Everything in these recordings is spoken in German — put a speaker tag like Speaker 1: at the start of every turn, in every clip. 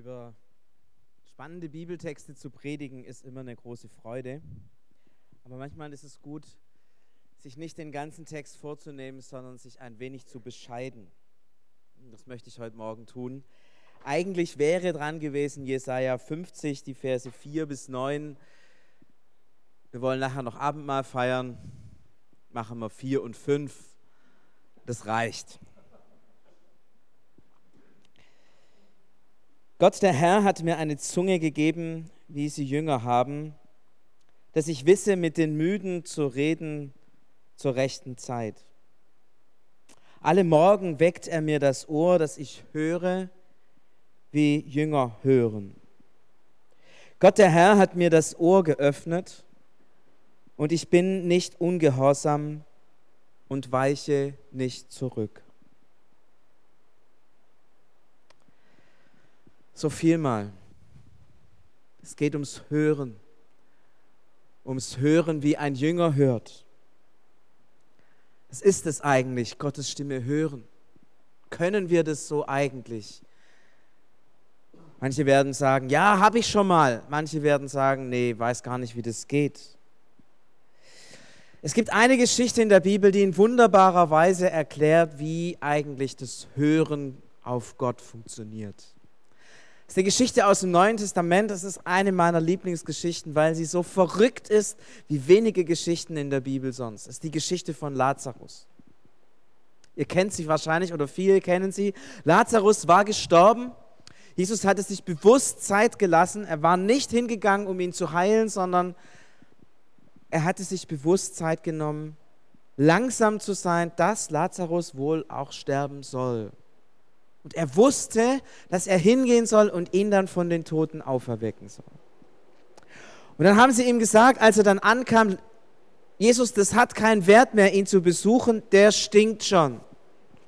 Speaker 1: Über spannende Bibeltexte zu predigen ist immer eine große Freude. Aber manchmal ist es gut, sich nicht den ganzen Text vorzunehmen, sondern sich ein wenig zu bescheiden. Das möchte ich heute Morgen tun. Eigentlich wäre dran gewesen Jesaja 50, die Verse 4 bis 9. Wir wollen nachher noch Abendmahl feiern. Machen wir 4 und 5. Das reicht. Gott der Herr hat mir eine Zunge gegeben, wie sie Jünger haben, dass ich wisse, mit den Müden zu reden zur rechten Zeit. Alle Morgen weckt er mir das Ohr, dass ich höre, wie Jünger hören. Gott der Herr hat mir das Ohr geöffnet und ich bin nicht ungehorsam und weiche nicht zurück. So viel mal. Es geht ums Hören, ums Hören, wie ein Jünger hört. Was ist es eigentlich, Gottes Stimme hören? Können wir das so eigentlich? Manche werden sagen, ja, habe ich schon mal. Manche werden sagen, nee, weiß gar nicht, wie das geht. Es gibt eine Geschichte in der Bibel, die in wunderbarer Weise erklärt, wie eigentlich das Hören auf Gott funktioniert. Das ist eine Geschichte aus dem Neuen Testament. Das ist eine meiner Lieblingsgeschichten, weil sie so verrückt ist wie wenige Geschichten in der Bibel sonst. Das ist die Geschichte von Lazarus. Ihr kennt sie wahrscheinlich oder viele kennen sie. Lazarus war gestorben. Jesus hatte sich bewusst Zeit gelassen. Er war nicht hingegangen, um ihn zu heilen, sondern er hatte sich bewusst Zeit genommen, langsam zu sein, dass Lazarus wohl auch sterben soll. Und er wusste, dass er hingehen soll und ihn dann von den Toten auferwecken soll. Und dann haben sie ihm gesagt, als er dann ankam, Jesus, das hat keinen Wert mehr, ihn zu besuchen, der stinkt schon.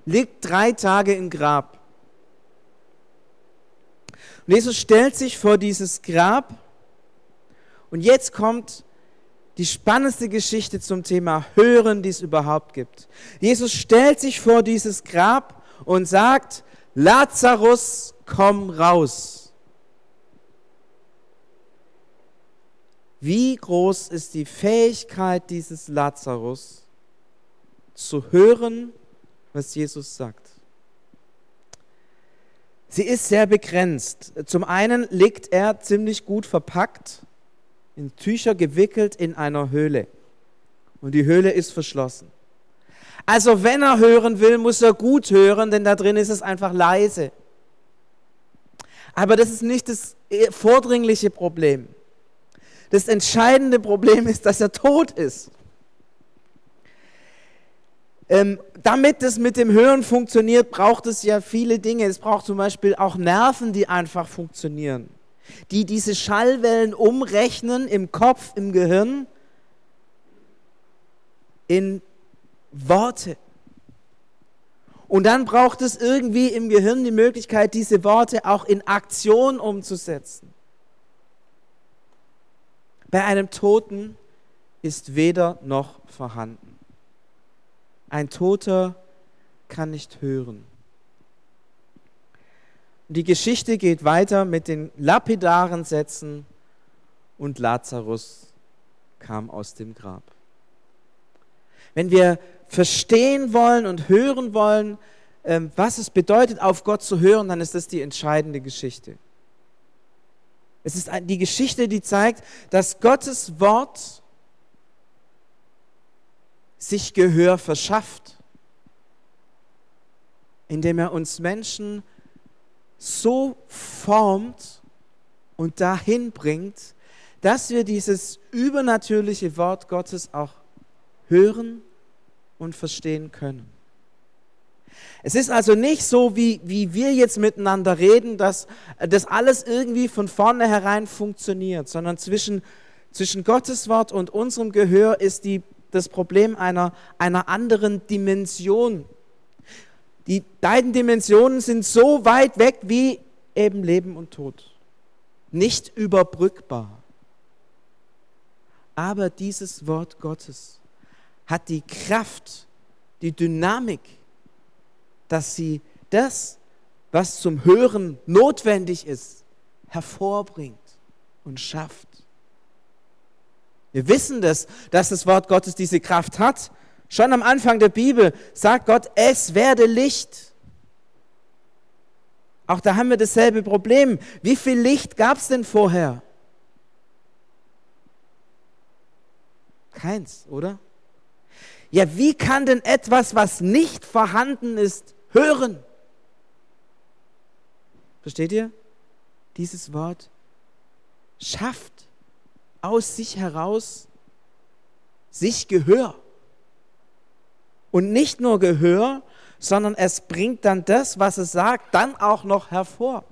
Speaker 1: Liegt drei Tage im Grab. Und Jesus stellt sich vor dieses Grab und jetzt kommt die spannendste Geschichte zum Thema Hören, die es überhaupt gibt. Jesus stellt sich vor dieses Grab und sagt, Lazarus, komm raus. Wie groß ist die Fähigkeit dieses Lazarus zu hören, was Jesus sagt? Sie ist sehr begrenzt. Zum einen liegt er ziemlich gut verpackt, in Tücher gewickelt in einer Höhle. Und die Höhle ist verschlossen. Also wenn er hören will, muss er gut hören, denn da drin ist es einfach leise. Aber das ist nicht das vordringliche Problem. Das entscheidende Problem ist, dass er tot ist. Ähm, damit es mit dem Hören funktioniert, braucht es ja viele Dinge. Es braucht zum Beispiel auch Nerven, die einfach funktionieren, die diese Schallwellen umrechnen im Kopf, im Gehirn in Worte. Und dann braucht es irgendwie im Gehirn die Möglichkeit, diese Worte auch in Aktion umzusetzen. Bei einem Toten ist weder noch vorhanden. Ein Toter kann nicht hören. Die Geschichte geht weiter mit den lapidaren Sätzen und Lazarus kam aus dem Grab. Wenn wir verstehen wollen und hören wollen, ähm, was es bedeutet, auf Gott zu hören, dann ist das die entscheidende Geschichte. Es ist die Geschichte, die zeigt, dass Gottes Wort sich Gehör verschafft, indem er uns Menschen so formt und dahin bringt, dass wir dieses übernatürliche Wort Gottes auch hören und verstehen können. Es ist also nicht so, wie, wie wir jetzt miteinander reden, dass das alles irgendwie von vornherein funktioniert, sondern zwischen, zwischen Gottes Wort und unserem Gehör ist die, das Problem einer, einer anderen Dimension. Die beiden Dimensionen sind so weit weg wie eben Leben und Tod. Nicht überbrückbar. Aber dieses Wort Gottes hat die Kraft, die Dynamik, dass sie das, was zum Hören notwendig ist, hervorbringt und schafft. Wir wissen das, dass das Wort Gottes diese Kraft hat. Schon am Anfang der Bibel sagt Gott, es werde Licht. Auch da haben wir dasselbe Problem. Wie viel Licht gab es denn vorher? Keins, oder? Ja, wie kann denn etwas, was nicht vorhanden ist, hören? Versteht ihr? Dieses Wort schafft aus sich heraus sich Gehör. Und nicht nur Gehör, sondern es bringt dann das, was es sagt, dann auch noch hervor.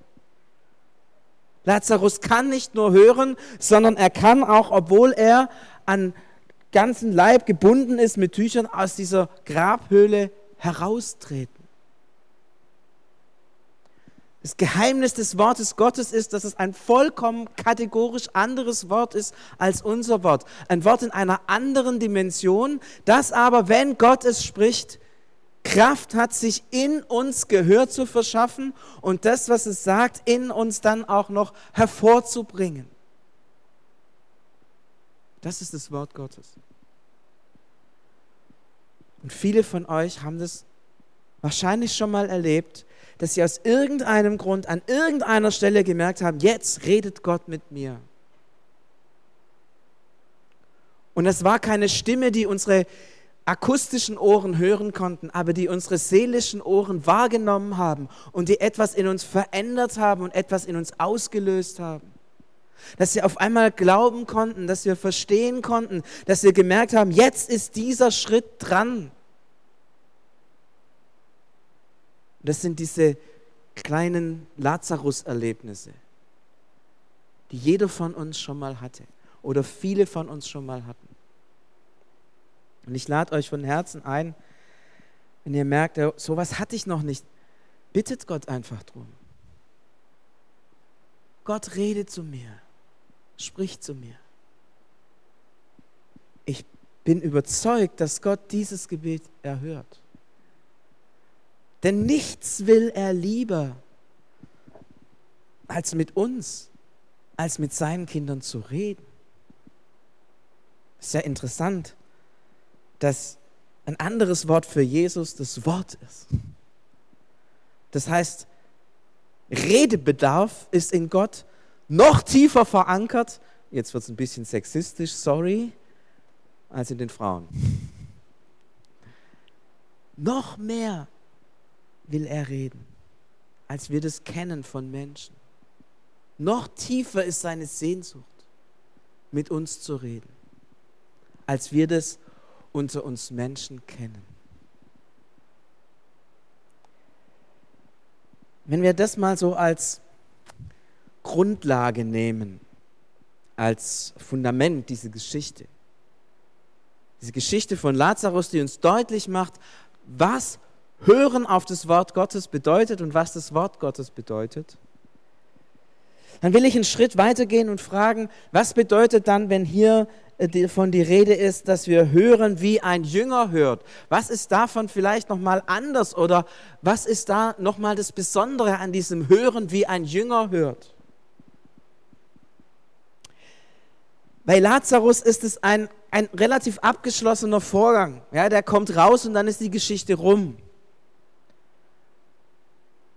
Speaker 1: Lazarus kann nicht nur hören, sondern er kann auch, obwohl er an ganzen Leib gebunden ist mit Tüchern, aus dieser Grabhöhle heraustreten. Das Geheimnis des Wortes Gottes ist, dass es ein vollkommen kategorisch anderes Wort ist als unser Wort. Ein Wort in einer anderen Dimension, das aber, wenn Gott es spricht, Kraft hat, sich in uns Gehör zu verschaffen und das, was es sagt, in uns dann auch noch hervorzubringen. Das ist das Wort Gottes. Und viele von euch haben das wahrscheinlich schon mal erlebt, dass sie aus irgendeinem Grund an irgendeiner Stelle gemerkt haben, jetzt redet Gott mit mir. Und es war keine Stimme, die unsere akustischen Ohren hören konnten, aber die unsere seelischen Ohren wahrgenommen haben und die etwas in uns verändert haben und etwas in uns ausgelöst haben. Dass wir auf einmal glauben konnten, dass wir verstehen konnten, dass wir gemerkt haben, jetzt ist dieser Schritt dran. Das sind diese kleinen Lazarus-Erlebnisse, die jeder von uns schon mal hatte oder viele von uns schon mal hatten. Und ich lade euch von Herzen ein, wenn ihr merkt, sowas hatte ich noch nicht, bittet Gott einfach drum. Gott redet zu mir, spricht zu mir. Ich bin überzeugt, dass Gott dieses Gebet erhört. Denn nichts will er lieber, als mit uns, als mit seinen Kindern zu reden. Ist ja interessant, dass ein anderes Wort für Jesus das Wort ist. Das heißt, Redebedarf ist in Gott noch tiefer verankert, jetzt wird es ein bisschen sexistisch, sorry, als in den Frauen. Noch mehr will er reden, als wir das kennen von Menschen. Noch tiefer ist seine Sehnsucht, mit uns zu reden, als wir das unter uns Menschen kennen. Wenn wir das mal so als Grundlage nehmen, als Fundament, diese Geschichte, diese Geschichte von Lazarus, die uns deutlich macht, was Hören auf das Wort Gottes bedeutet und was das Wort Gottes bedeutet, dann will ich einen Schritt weitergehen und fragen, was bedeutet dann, wenn hier äh, von die Rede ist, dass wir hören, wie ein Jünger hört? Was ist davon vielleicht nochmal anders oder was ist da nochmal das Besondere an diesem Hören, wie ein Jünger hört? Bei Lazarus ist es ein, ein relativ abgeschlossener Vorgang. Ja, der kommt raus und dann ist die Geschichte rum.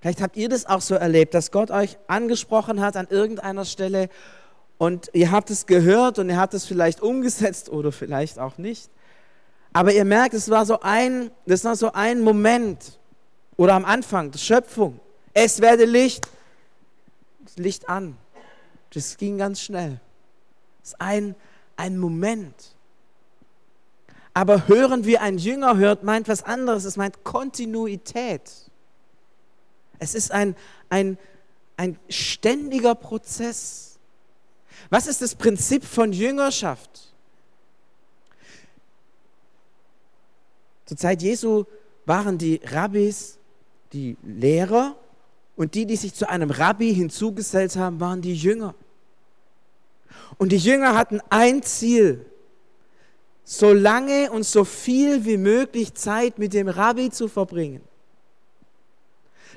Speaker 1: Vielleicht habt ihr das auch so erlebt, dass Gott euch angesprochen hat an irgendeiner Stelle und ihr habt es gehört und ihr habt es vielleicht umgesetzt oder vielleicht auch nicht. Aber ihr merkt, es war so ein, das war so ein Moment oder am Anfang der Schöpfung. Es werde Licht. Das Licht an. Das ging ganz schnell. Das ist ein, ein Moment. Aber hören wie ein Jünger hört, meint was anderes. Es meint Kontinuität. Es ist ein, ein, ein ständiger Prozess. Was ist das Prinzip von Jüngerschaft? Zur Zeit Jesu waren die Rabbis die Lehrer und die, die sich zu einem Rabbi hinzugesellt haben, waren die Jünger. Und die Jünger hatten ein Ziel, so lange und so viel wie möglich Zeit mit dem Rabbi zu verbringen.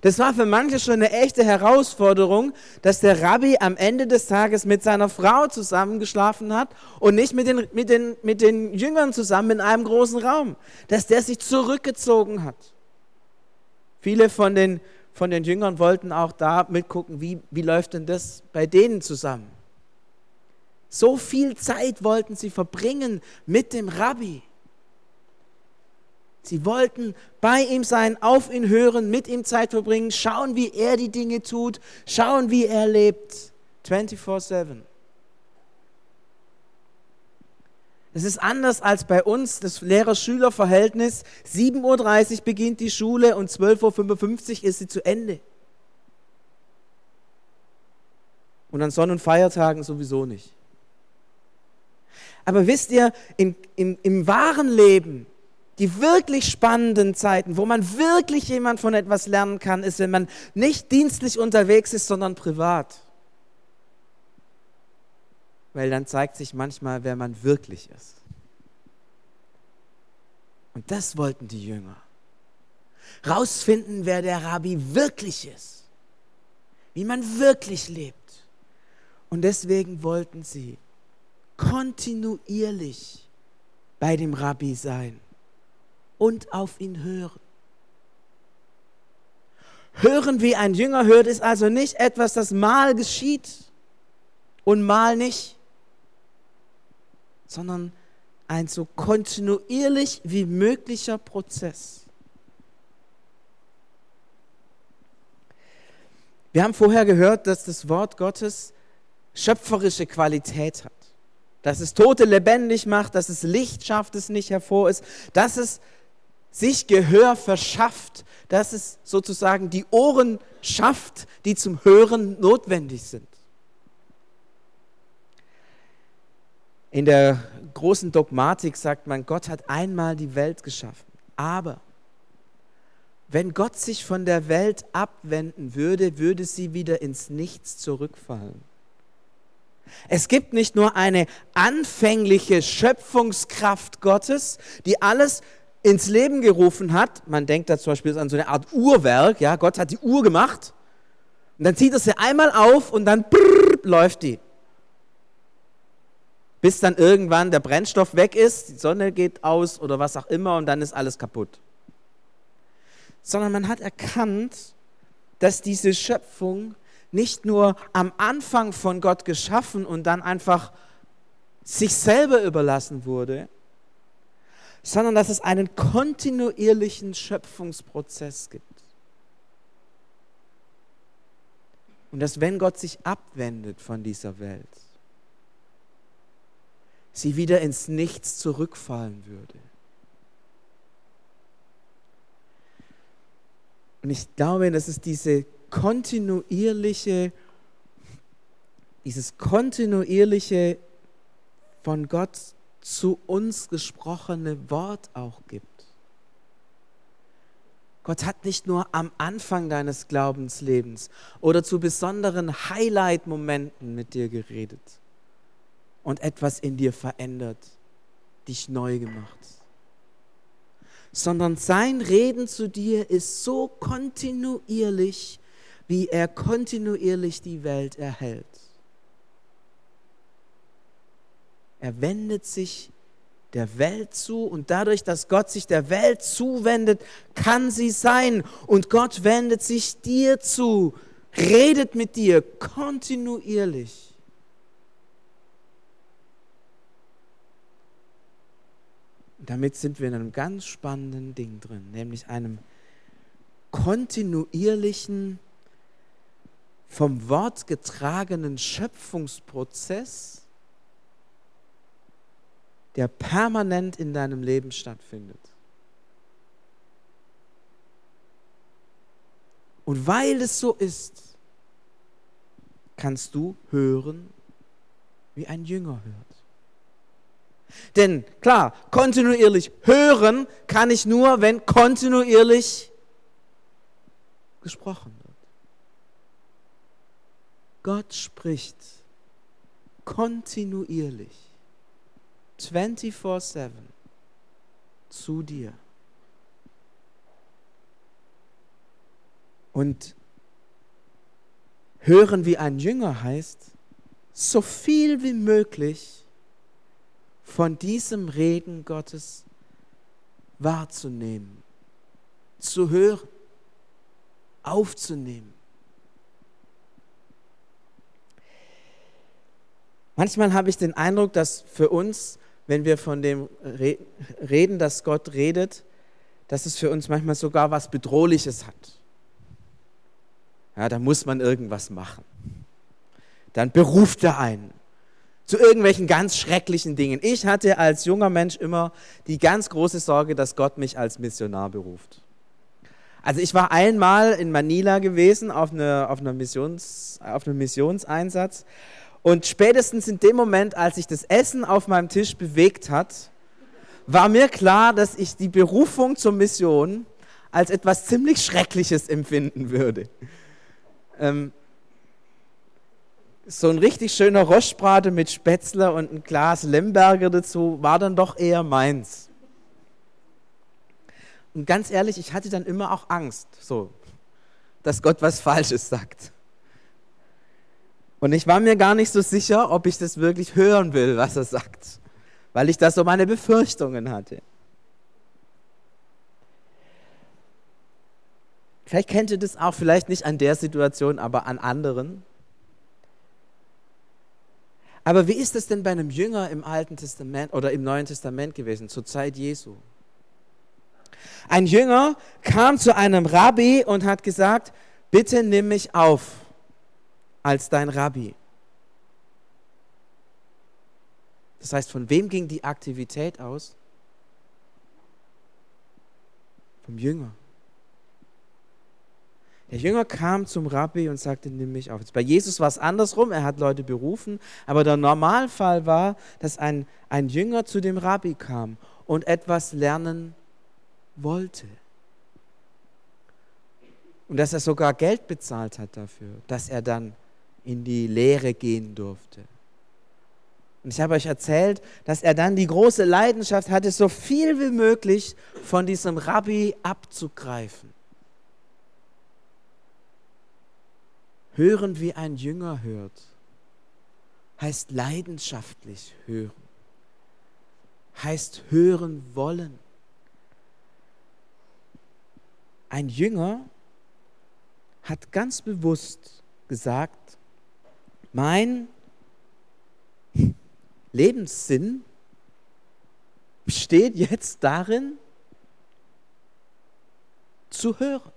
Speaker 1: Das war für manche schon eine echte Herausforderung, dass der Rabbi am Ende des Tages mit seiner Frau zusammengeschlafen hat und nicht mit den, mit den, mit den Jüngern zusammen in einem großen Raum, dass der sich zurückgezogen hat. Viele von den, von den Jüngern wollten auch da mitgucken, wie, wie läuft denn das bei denen zusammen. So viel Zeit wollten sie verbringen mit dem Rabbi. Sie wollten bei ihm sein, auf ihn hören, mit ihm Zeit verbringen, schauen, wie er die Dinge tut, schauen, wie er lebt. 24-7. Es ist anders als bei uns das Lehrer-Schüler-Verhältnis. 7.30 Uhr beginnt die Schule und 12.55 Uhr ist sie zu Ende. Und an Sonn- und Feiertagen sowieso nicht. Aber wisst ihr, in, in, im wahren Leben die wirklich spannenden Zeiten, wo man wirklich jemand von etwas lernen kann, ist, wenn man nicht dienstlich unterwegs ist, sondern privat. Weil dann zeigt sich manchmal, wer man wirklich ist. Und das wollten die Jünger. Rausfinden, wer der Rabbi wirklich ist. Wie man wirklich lebt. Und deswegen wollten sie kontinuierlich bei dem Rabbi sein und auf ihn hören. Hören wie ein Jünger hört ist also nicht etwas, das mal geschieht und mal nicht, sondern ein so kontinuierlich wie möglicher Prozess. Wir haben vorher gehört, dass das Wort Gottes schöpferische Qualität hat. Dass es Tote lebendig macht, dass es Licht schafft, es nicht hervor ist, dass es sich Gehör verschafft, dass es sozusagen die Ohren schafft, die zum Hören notwendig sind. In der großen Dogmatik sagt man, Gott hat einmal die Welt geschaffen. Aber wenn Gott sich von der Welt abwenden würde, würde sie wieder ins Nichts zurückfallen. Es gibt nicht nur eine anfängliche Schöpfungskraft Gottes, die alles ins Leben gerufen hat, man denkt da zum Beispiel an so eine Art Uhrwerk, ja, Gott hat die Uhr gemacht und dann zieht er sie einmal auf und dann brrr, läuft die. Bis dann irgendwann der Brennstoff weg ist, die Sonne geht aus oder was auch immer und dann ist alles kaputt. Sondern man hat erkannt, dass diese Schöpfung nicht nur am Anfang von Gott geschaffen und dann einfach sich selber überlassen wurde, sondern dass es einen kontinuierlichen Schöpfungsprozess gibt. Und dass wenn Gott sich abwendet von dieser Welt, sie wieder ins Nichts zurückfallen würde. Und ich glaube, dass es diese kontinuierliche, dieses kontinuierliche von Gott zu uns gesprochene Wort auch gibt. Gott hat nicht nur am Anfang deines Glaubenslebens oder zu besonderen Highlight-Momenten mit dir geredet und etwas in dir verändert, dich neu gemacht, sondern sein Reden zu dir ist so kontinuierlich, wie er kontinuierlich die Welt erhält. Er wendet sich der Welt zu und dadurch, dass Gott sich der Welt zuwendet, kann sie sein und Gott wendet sich dir zu, redet mit dir kontinuierlich. damit sind wir in einem ganz spannenden Ding drin, nämlich einem kontinuierlichen, vom Wort getragenen Schöpfungsprozess, der permanent in deinem Leben stattfindet. Und weil es so ist, kannst du hören, wie ein Jünger hört. Denn klar, kontinuierlich hören kann ich nur, wenn kontinuierlich gesprochen. Gott spricht kontinuierlich 24-7 zu dir. Und hören wie ein Jünger heißt, so viel wie möglich von diesem Reden Gottes wahrzunehmen, zu hören, aufzunehmen. Manchmal habe ich den Eindruck, dass für uns, wenn wir von dem reden, dass Gott redet, dass es für uns manchmal sogar was Bedrohliches hat. Ja, da muss man irgendwas machen. Dann beruft er einen zu irgendwelchen ganz schrecklichen Dingen. Ich hatte als junger Mensch immer die ganz große Sorge, dass Gott mich als Missionar beruft. Also ich war einmal in Manila gewesen auf, eine, auf, einer Missions, auf einem Missionseinsatz und spätestens in dem Moment, als sich das Essen auf meinem Tisch bewegt hat, war mir klar, dass ich die Berufung zur Mission als etwas ziemlich Schreckliches empfinden würde. Ähm, so ein richtig schöner Rostbrate mit Spätzle und ein Glas Lemberger dazu war dann doch eher meins. Und ganz ehrlich, ich hatte dann immer auch Angst, so, dass Gott was Falsches sagt. Und ich war mir gar nicht so sicher, ob ich das wirklich hören will, was er sagt, weil ich da so meine Befürchtungen hatte. Vielleicht kennt ihr das auch, vielleicht nicht an der Situation, aber an anderen. Aber wie ist es denn bei einem Jünger im Alten Testament oder im Neuen Testament gewesen, zur Zeit Jesu? Ein Jünger kam zu einem Rabbi und hat gesagt, bitte nimm mich auf als dein Rabbi. Das heißt, von wem ging die Aktivität aus? Vom Jünger. Der Jünger kam zum Rabbi und sagte, nimm mich auf. Bei Jesus war es andersrum, er hat Leute berufen, aber der Normalfall war, dass ein, ein Jünger zu dem Rabbi kam und etwas lernen wollte. Und dass er sogar Geld bezahlt hat dafür, dass er dann in die Lehre gehen durfte. Und ich habe euch erzählt, dass er dann die große Leidenschaft hatte, so viel wie möglich von diesem Rabbi abzugreifen. Hören wie ein Jünger hört, heißt leidenschaftlich hören, heißt hören wollen. Ein Jünger hat ganz bewusst gesagt, mein Lebenssinn besteht jetzt darin, zu hören.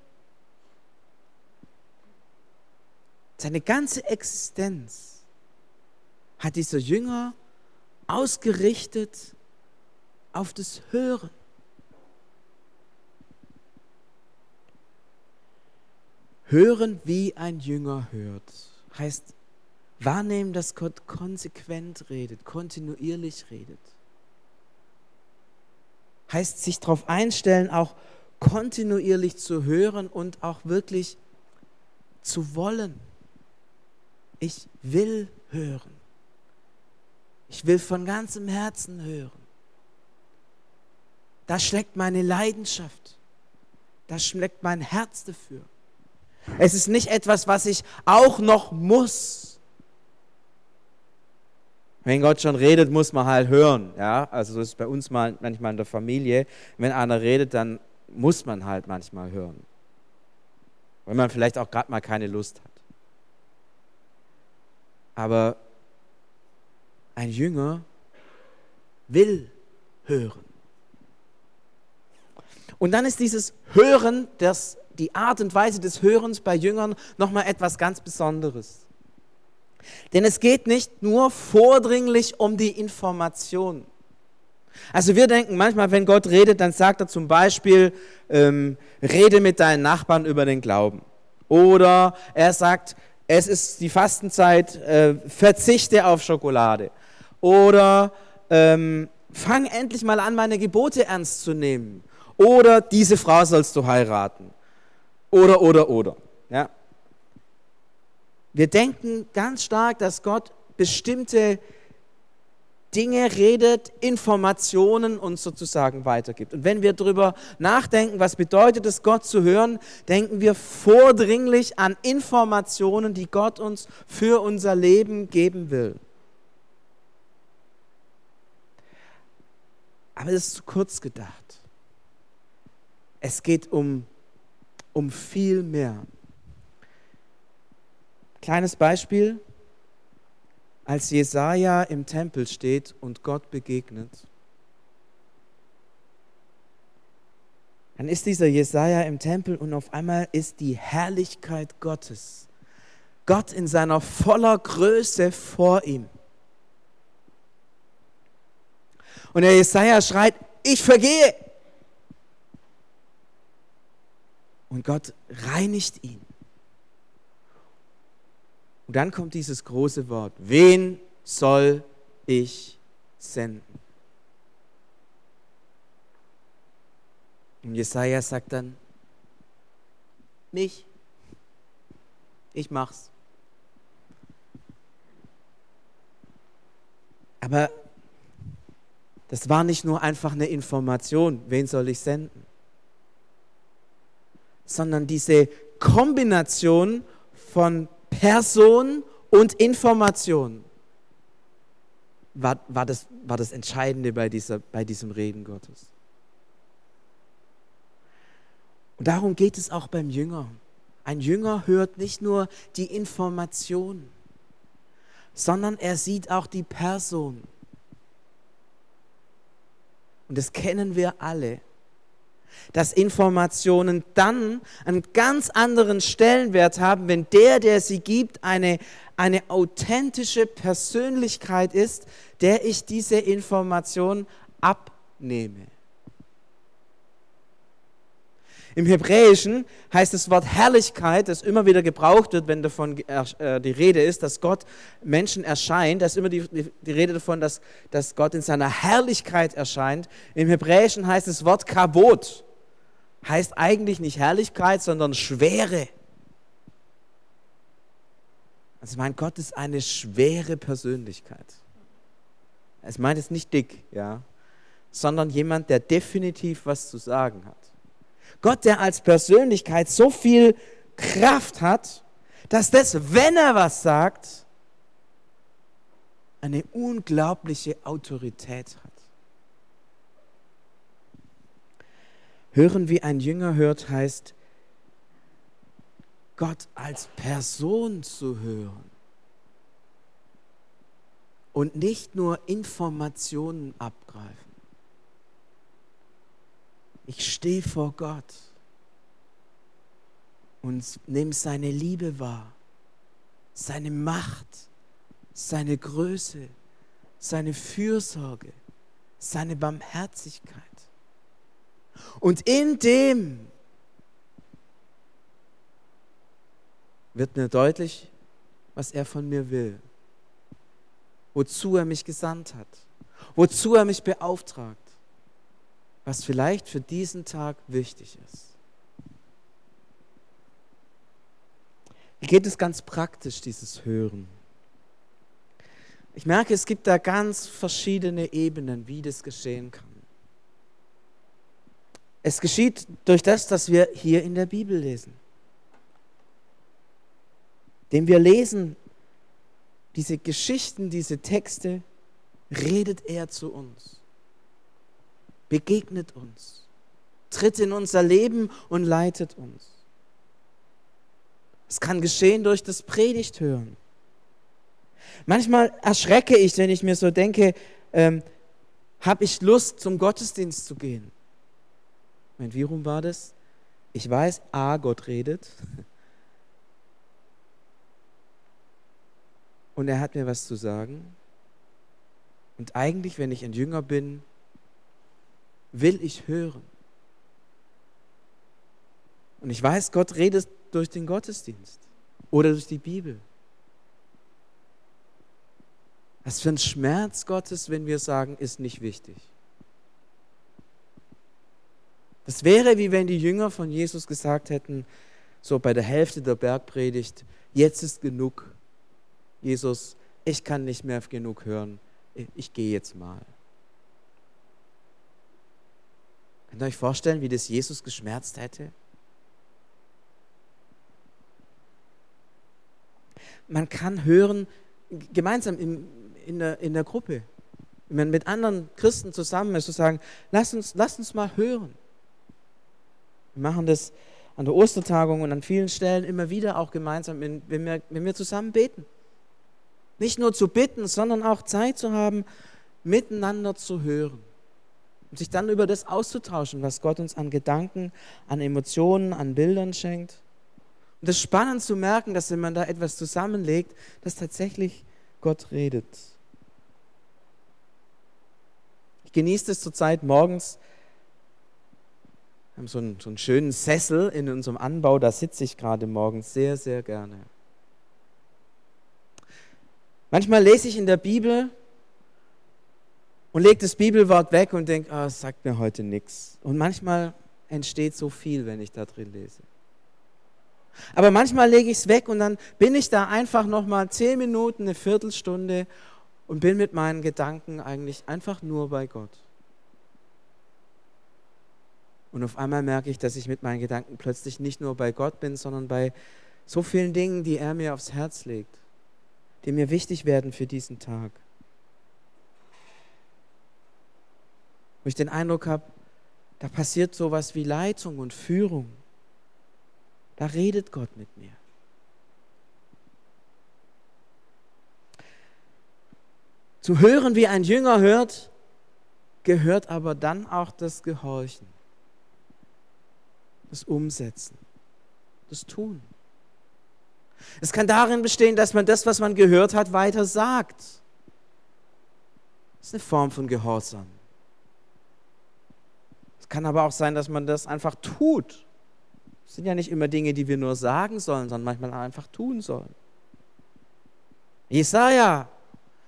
Speaker 1: Seine ganze Existenz hat dieser Jünger ausgerichtet auf das Hören. Hören, wie ein Jünger hört, heißt wahrnehmen, dass Gott konsequent redet, kontinuierlich redet. Heißt sich darauf einstellen, auch kontinuierlich zu hören und auch wirklich zu wollen. Ich will hören. Ich will von ganzem Herzen hören. Da schlägt meine Leidenschaft. Da schlägt mein Herz dafür. Es ist nicht etwas, was ich auch noch muss. Wenn Gott schon redet, muss man halt hören. Ja? Also so ist es bei uns mal, manchmal in der Familie. Wenn einer redet, dann muss man halt manchmal hören. Wenn man vielleicht auch gerade mal keine Lust hat. Aber ein Jünger will hören. Und dann ist dieses Hören, das, die Art und Weise des Hörens bei Jüngern nochmal etwas ganz Besonderes. Denn es geht nicht nur vordringlich um die Information. Also wir denken manchmal, wenn Gott redet, dann sagt er zum Beispiel, ähm, rede mit deinen Nachbarn über den Glauben. Oder er sagt, es ist die Fastenzeit, äh, verzichte auf Schokolade. Oder ähm, fang endlich mal an, meine Gebote ernst zu nehmen. Oder diese Frau sollst du heiraten. Oder, oder, oder. Ja. Wir denken ganz stark, dass Gott bestimmte Dinge redet, Informationen uns sozusagen weitergibt. Und wenn wir darüber nachdenken, was bedeutet es, Gott zu hören, denken wir vordringlich an Informationen, die Gott uns für unser Leben geben will. Aber das ist zu kurz gedacht. Es geht um, um viel mehr. Kleines Beispiel als Jesaja im Tempel steht und Gott begegnet, dann ist dieser Jesaja im Tempel und auf einmal ist die Herrlichkeit Gottes, Gott in seiner voller Größe vor ihm. Und der Jesaja schreit: Ich vergehe. Und Gott reinigt ihn. Und dann kommt dieses große Wort, wen soll ich senden? Und Jesaja sagt dann, mich, ich mach's. Aber das war nicht nur einfach eine Information, wen soll ich senden, sondern diese Kombination von Person und Information war, war, das, war das Entscheidende bei, dieser, bei diesem Reden Gottes. Und darum geht es auch beim Jünger. Ein Jünger hört nicht nur die Information, sondern er sieht auch die Person. Und das kennen wir alle dass Informationen dann einen ganz anderen Stellenwert haben, wenn der, der sie gibt, eine, eine authentische Persönlichkeit ist, der ich diese Information abnehme. Im Hebräischen heißt das Wort Herrlichkeit, das immer wieder gebraucht wird, wenn davon äh, die Rede ist, dass Gott Menschen erscheint. Da ist immer die, die Rede davon, dass, dass Gott in seiner Herrlichkeit erscheint. Im Hebräischen heißt das Wort Kabot heißt eigentlich nicht Herrlichkeit, sondern Schwere. Also mein Gott ist eine schwere Persönlichkeit. Es meint jetzt nicht dick, ja, sondern jemand, der definitiv was zu sagen hat. Gott, der als Persönlichkeit so viel Kraft hat, dass das, wenn er was sagt, eine unglaubliche Autorität hat. Hören, wie ein Jünger hört, heißt, Gott als Person zu hören und nicht nur Informationen abgreifen. Ich stehe vor Gott und nehme seine Liebe wahr, seine Macht, seine Größe, seine Fürsorge, seine Barmherzigkeit. Und in dem wird mir deutlich, was er von mir will, wozu er mich gesandt hat, wozu er mich beauftragt, was vielleicht für diesen Tag wichtig ist. Wie geht es ganz praktisch, dieses Hören? Ich merke, es gibt da ganz verschiedene Ebenen, wie das geschehen kann. Es geschieht durch das, dass wir hier in der Bibel lesen. Dem wir lesen, diese Geschichten, diese Texte, redet er zu uns, begegnet uns, tritt in unser Leben und leitet uns. Es kann geschehen durch das Predigthören. Manchmal erschrecke ich, wenn ich mir so denke, ähm, habe ich Lust, zum Gottesdienst zu gehen? Mein, wie rum war das? Ich weiß, A, Gott redet. Und er hat mir was zu sagen. Und eigentlich, wenn ich ein Jünger bin, will ich hören. Und ich weiß, Gott redet durch den Gottesdienst oder durch die Bibel. Was für ein Schmerz Gottes, wenn wir sagen, ist nicht wichtig. Das wäre wie wenn die Jünger von Jesus gesagt hätten, so bei der Hälfte der Bergpredigt, jetzt ist genug. Jesus, ich kann nicht mehr genug hören. ich gehe jetzt mal. Könnt ihr euch vorstellen, wie das Jesus geschmerzt hätte? Man kann hören, gemeinsam in, in, der, in der Gruppe, wenn man mit anderen Christen zusammen ist, zu sagen, lass uns, lass uns mal hören. Wir machen das an der Ostertagung und an vielen Stellen immer wieder auch gemeinsam, wenn wir, wenn wir zusammen beten. Nicht nur zu bitten, sondern auch Zeit zu haben, miteinander zu hören. Und sich dann über das auszutauschen, was Gott uns an Gedanken, an Emotionen, an Bildern schenkt. Und es ist spannend zu merken, dass wenn man da etwas zusammenlegt, dass tatsächlich Gott redet. Ich genieße es zurzeit morgens. Wir haben so einen, so einen schönen Sessel in unserem Anbau, da sitze ich gerade morgens sehr, sehr gerne. Manchmal lese ich in der Bibel und lege das Bibelwort weg und denke, ah, es sagt mir heute nichts. Und manchmal entsteht so viel, wenn ich da drin lese. Aber manchmal lege ich es weg und dann bin ich da einfach nochmal zehn Minuten, eine Viertelstunde und bin mit meinen Gedanken eigentlich einfach nur bei Gott. Und auf einmal merke ich, dass ich mit meinen Gedanken plötzlich nicht nur bei Gott bin, sondern bei so vielen Dingen, die er mir aufs Herz legt, die mir wichtig werden für diesen Tag. Ich den Eindruck habe, da passiert sowas wie Leitung und Führung. Da redet Gott mit mir. Zu hören, wie ein Jünger hört, gehört aber dann auch das Gehorchen, das Umsetzen, das Tun. Es kann darin bestehen, dass man das, was man gehört hat, weiter sagt. Das ist eine Form von Gehorsam. Es kann aber auch sein, dass man das einfach tut. Das sind ja nicht immer Dinge, die wir nur sagen sollen, sondern manchmal einfach tun sollen. Jesaja,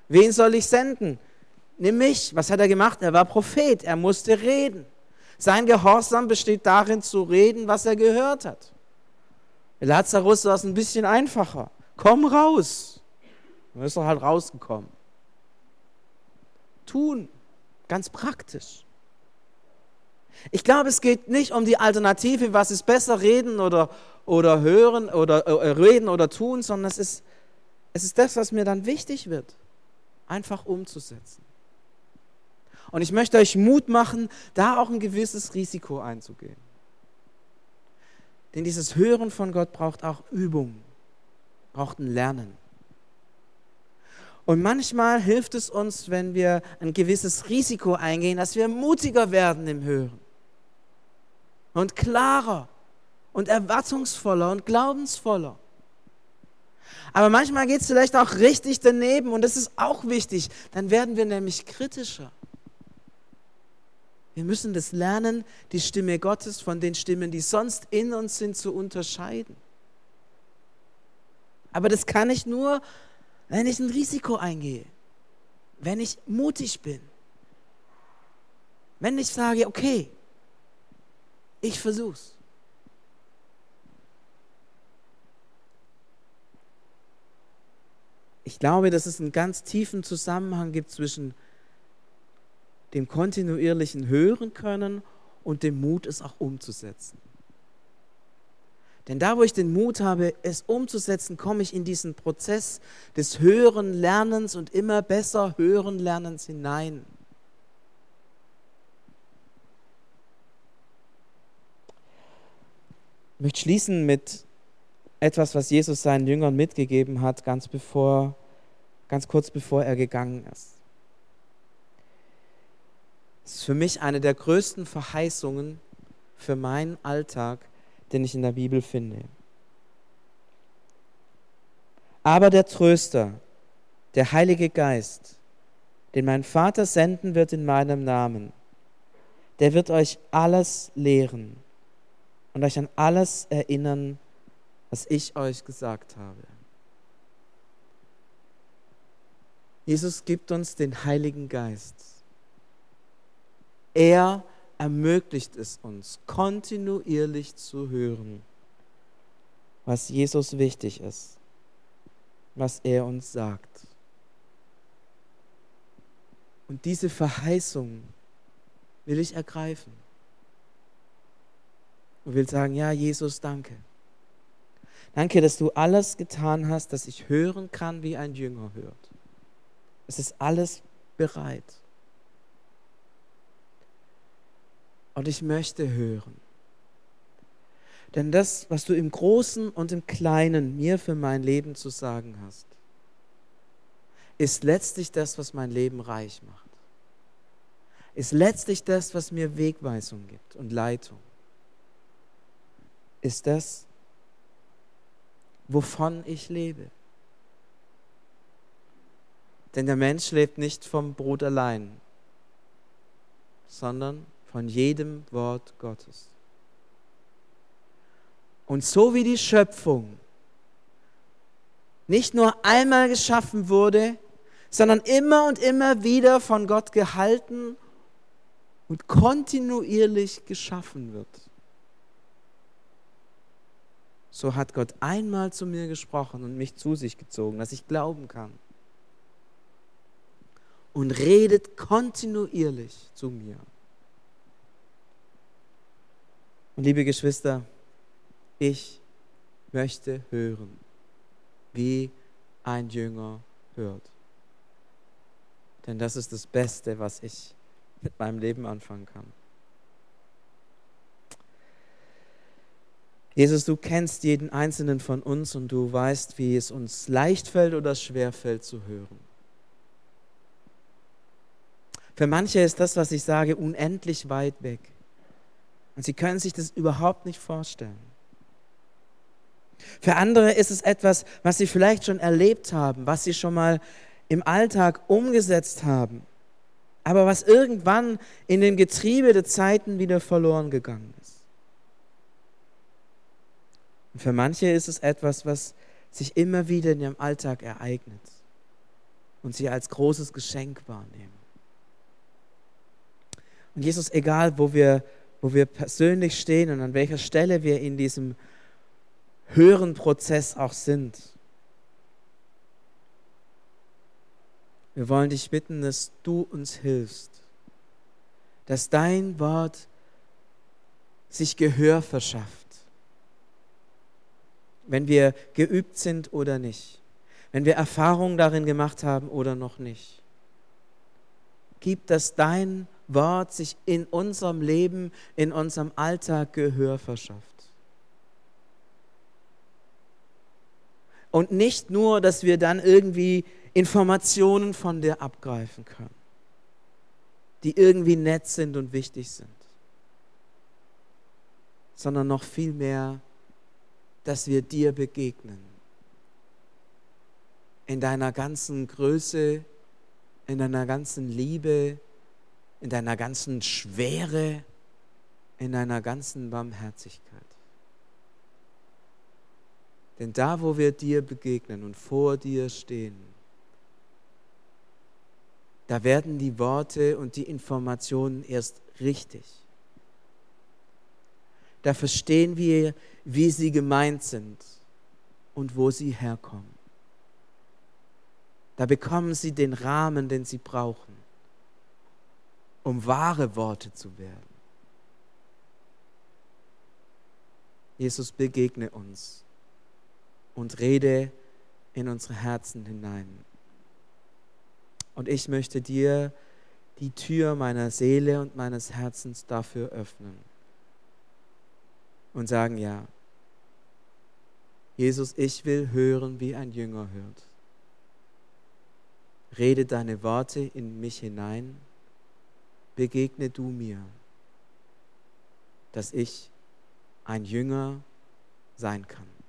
Speaker 1: wen soll ich senden? Nimm mich. Was hat er gemacht? Er war Prophet. Er musste reden. Sein Gehorsam besteht darin, zu reden, was er gehört hat. Lazarus war es ein bisschen einfacher. Komm raus. Dann ist er halt rausgekommen. Tun, ganz praktisch. Ich glaube, es geht nicht um die Alternative, was ist besser, reden oder, oder hören oder äh, reden oder tun, sondern es ist, es ist das, was mir dann wichtig wird, einfach umzusetzen. Und ich möchte euch Mut machen, da auch ein gewisses Risiko einzugehen. Denn dieses Hören von Gott braucht auch Übung, braucht ein Lernen. Und manchmal hilft es uns, wenn wir ein gewisses Risiko eingehen, dass wir mutiger werden im Hören und klarer und erwartungsvoller und glaubensvoller. Aber manchmal geht es vielleicht auch richtig daneben und das ist auch wichtig. Dann werden wir nämlich kritischer. Wir müssen das lernen, die Stimme Gottes von den Stimmen, die sonst in uns sind, zu unterscheiden. Aber das kann ich nur, wenn ich ein Risiko eingehe, wenn ich mutig bin, wenn ich sage, okay, ich versuch's. Ich glaube, dass es einen ganz tiefen Zusammenhang gibt zwischen dem kontinuierlichen Hören können und dem Mut, es auch umzusetzen. Denn da, wo ich den Mut habe, es umzusetzen, komme ich in diesen Prozess des Hören, Lernens und immer besser Hören, Lernens hinein. Ich möchte schließen mit etwas, was Jesus seinen Jüngern mitgegeben hat, ganz, bevor, ganz kurz bevor er gegangen ist. Es ist für mich eine der größten Verheißungen für meinen Alltag, den ich in der Bibel finde. Aber der Tröster, der Heilige Geist, den mein Vater senden wird in meinem Namen, der wird euch alles lehren und euch an alles erinnern, was ich euch gesagt habe. Jesus gibt uns den Heiligen Geist. Er ermöglicht es uns, kontinuierlich zu hören, was Jesus wichtig ist, was er uns sagt. Und diese Verheißung will ich ergreifen. Und will sagen, ja, Jesus, danke. Danke, dass du alles getan hast, dass ich hören kann, wie ein Jünger hört. Es ist alles bereit. Und ich möchte hören. Denn das, was du im Großen und im Kleinen mir für mein Leben zu sagen hast, ist letztlich das, was mein Leben reich macht. Ist letztlich das, was mir Wegweisung gibt und Leitung. Ist das, wovon ich lebe. Denn der Mensch lebt nicht vom Brot allein, sondern von jedem Wort Gottes. Und so wie die Schöpfung nicht nur einmal geschaffen wurde, sondern immer und immer wieder von Gott gehalten und kontinuierlich geschaffen wird so hat Gott einmal zu mir gesprochen und mich zu sich gezogen, dass ich glauben kann. Und redet kontinuierlich zu mir. Und liebe Geschwister, ich möchte hören, wie ein Jünger hört. Denn das ist das Beste, was ich mit meinem Leben anfangen kann. Jesus, du kennst jeden einzelnen von uns und du weißt, wie es uns leicht fällt oder schwer fällt zu hören. Für manche ist das, was ich sage, unendlich weit weg. Und sie können sich das überhaupt nicht vorstellen. Für andere ist es etwas, was sie vielleicht schon erlebt haben, was sie schon mal im Alltag umgesetzt haben, aber was irgendwann in den Getriebe der Zeiten wieder verloren gegangen ist. Und für manche ist es etwas, was sich immer wieder in ihrem Alltag ereignet und sie als großes Geschenk wahrnehmen. Und Jesus, egal wo wir, wo wir persönlich stehen und an welcher Stelle wir in diesem höheren Prozess auch sind, wir wollen dich bitten, dass du uns hilfst, dass dein Wort sich Gehör verschafft wenn wir geübt sind oder nicht, wenn wir Erfahrungen darin gemacht haben oder noch nicht. Gib, dass dein Wort sich in unserem Leben, in unserem Alltag Gehör verschafft. Und nicht nur, dass wir dann irgendwie Informationen von dir abgreifen können, die irgendwie nett sind und wichtig sind, sondern noch viel mehr, dass wir dir begegnen. In deiner ganzen Größe, in deiner ganzen Liebe, in deiner ganzen Schwere, in deiner ganzen Barmherzigkeit. Denn da, wo wir dir begegnen und vor dir stehen, da werden die Worte und die Informationen erst richtig da verstehen wir, wie sie gemeint sind und wo sie herkommen. Da bekommen sie den Rahmen, den sie brauchen, um wahre Worte zu werden. Jesus, begegne uns und rede in unsere Herzen hinein. Und ich möchte dir die Tür meiner Seele und meines Herzens dafür öffnen und sagen, ja, Jesus, ich will hören, wie ein Jünger hört. Rede deine Worte in mich hinein, begegne du mir, dass ich ein Jünger sein kann.